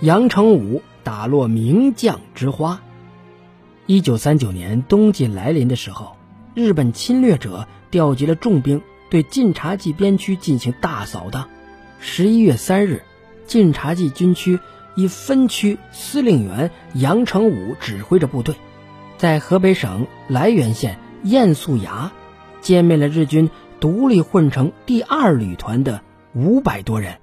杨成武打落名将之花。一九三九年冬季来临的时候，日本侵略者调集了重兵，对晋察冀边区进行大扫荡。十一月三日，晋察冀军区以分区司令员杨成武指挥着部队，在河北省涞源县堰素崖歼灭了日军独立混成第二旅团的五百多人。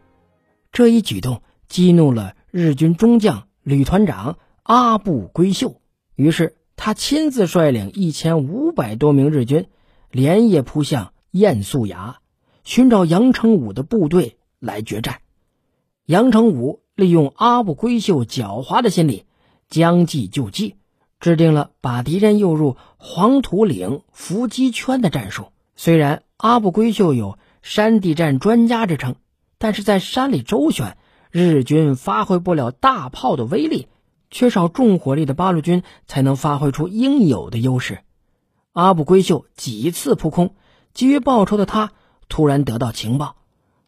这一举动激怒了日军中将旅团长阿部规秀。于是，他亲自率领一千五百多名日军，连夜扑向燕宿崖，寻找杨成武的部队来决战。杨成武利用阿部规秀狡猾的心理，将计就计，制定了把敌人诱入黄土岭伏击圈的战术。虽然阿部规秀有山地战专家之称，但是在山里周旋，日军发挥不了大炮的威力。缺少重火力的八路军才能发挥出应有的优势。阿部规秀几次扑空，急于报仇的他突然得到情报，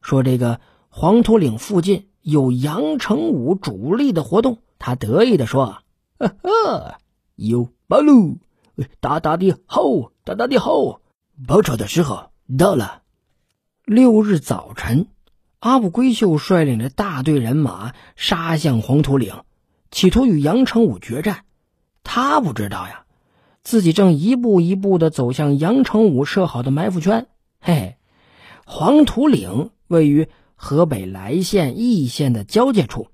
说这个黄土岭附近有杨成武主力的活动。他得意地说：“呵呵，有八路，哒哒的好，大大的好，报仇的时候到了。”六日早晨，阿部规秀率领着大队人马杀向黄土岭。企图与杨成武决战，他不知道呀，自己正一步一步的走向杨成武设好的埋伏圈。嘿，黄土岭位于河北涞县易县的交界处，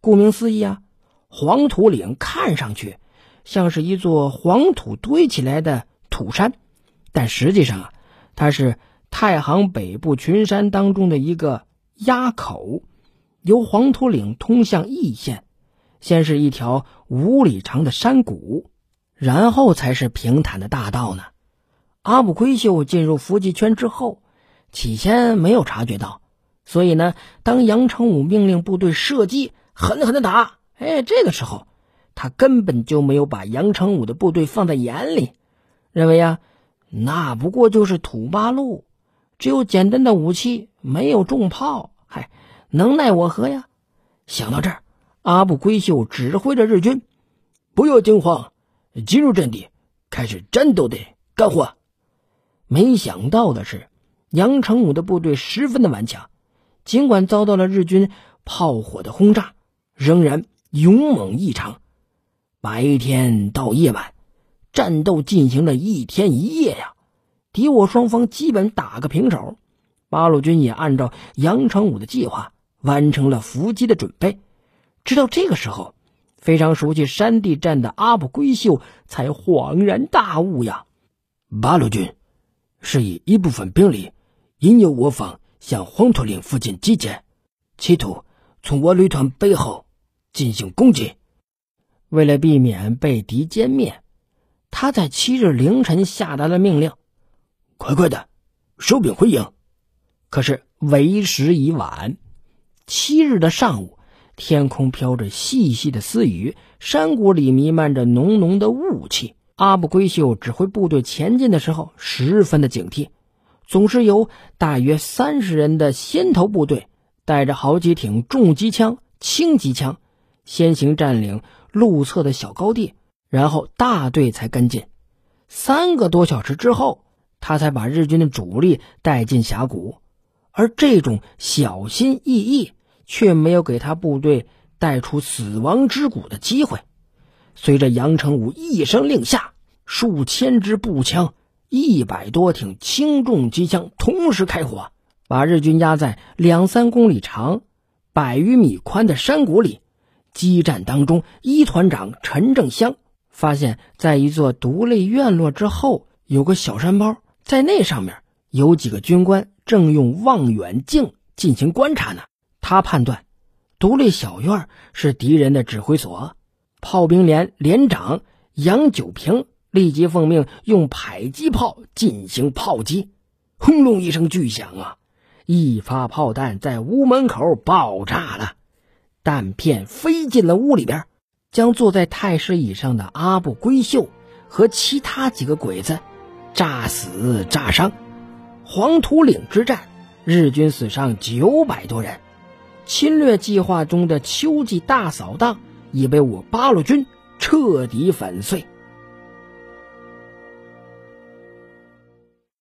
顾名思义啊，黄土岭看上去像是一座黄土堆起来的土山，但实际上啊，它是太行北部群山当中的一个垭口，由黄土岭通向易县。先是一条五里长的山谷，然后才是平坦的大道呢。阿部规秀进入伏击圈之后，起先没有察觉到，所以呢，当杨成武命令部队射击，狠狠的打，哎，这个时候他根本就没有把杨成武的部队放在眼里，认为啊，那不过就是土八路，只有简单的武器，没有重炮，嗨，能奈我何呀？想到这儿。阿部规秀指挥着日军，不要惊慌，进入阵地，开始战斗的干活。没想到的是，杨成武的部队十分的顽强，尽管遭到了日军炮火的轰炸，仍然勇猛异常。白天到夜晚，战斗进行了一天一夜呀，敌我双方基本打个平手。八路军也按照杨成武的计划，完成了伏击的准备。直到这个时候，非常熟悉山地战的阿部规秀才恍然大悟呀！八路军是以一部分兵力引诱我方向黄土岭附近集结，企图从我旅团背后进行攻击。为了避免被敌歼灭，他在七日凌晨下达了命令：快快的收兵回营。可是为时已晚，七日的上午。天空飘着细细的丝雨，山谷里弥漫着浓浓的雾气。阿布圭秀指挥部队前进的时候，十分的警惕，总是由大约三十人的先头部队带着好几挺重机枪、轻机枪，先行占领路侧的小高地，然后大队才跟进。三个多小时之后，他才把日军的主力带进峡谷，而这种小心翼翼。却没有给他部队带出死亡之谷的机会。随着杨成武一声令下，数千支步枪、一百多挺轻重机枪同时开火，把日军压在两三公里长、百余米宽的山谷里。激战当中，一团长陈正香发现，在一座独立院落之后有个小山包，在那上面有几个军官正用望远镜进行观察呢。他判断，独立小院是敌人的指挥所。炮兵连连长杨九平立即奉命用迫击炮进行炮击。轰隆一声巨响啊！一发炮弹在屋门口爆炸了，弹片飞进了屋里边，将坐在太师椅上的阿部规秀和其他几个鬼子炸死炸伤。黄土岭之战，日军死伤九百多人。侵略计划中的秋季大扫荡已被我八路军彻底粉碎。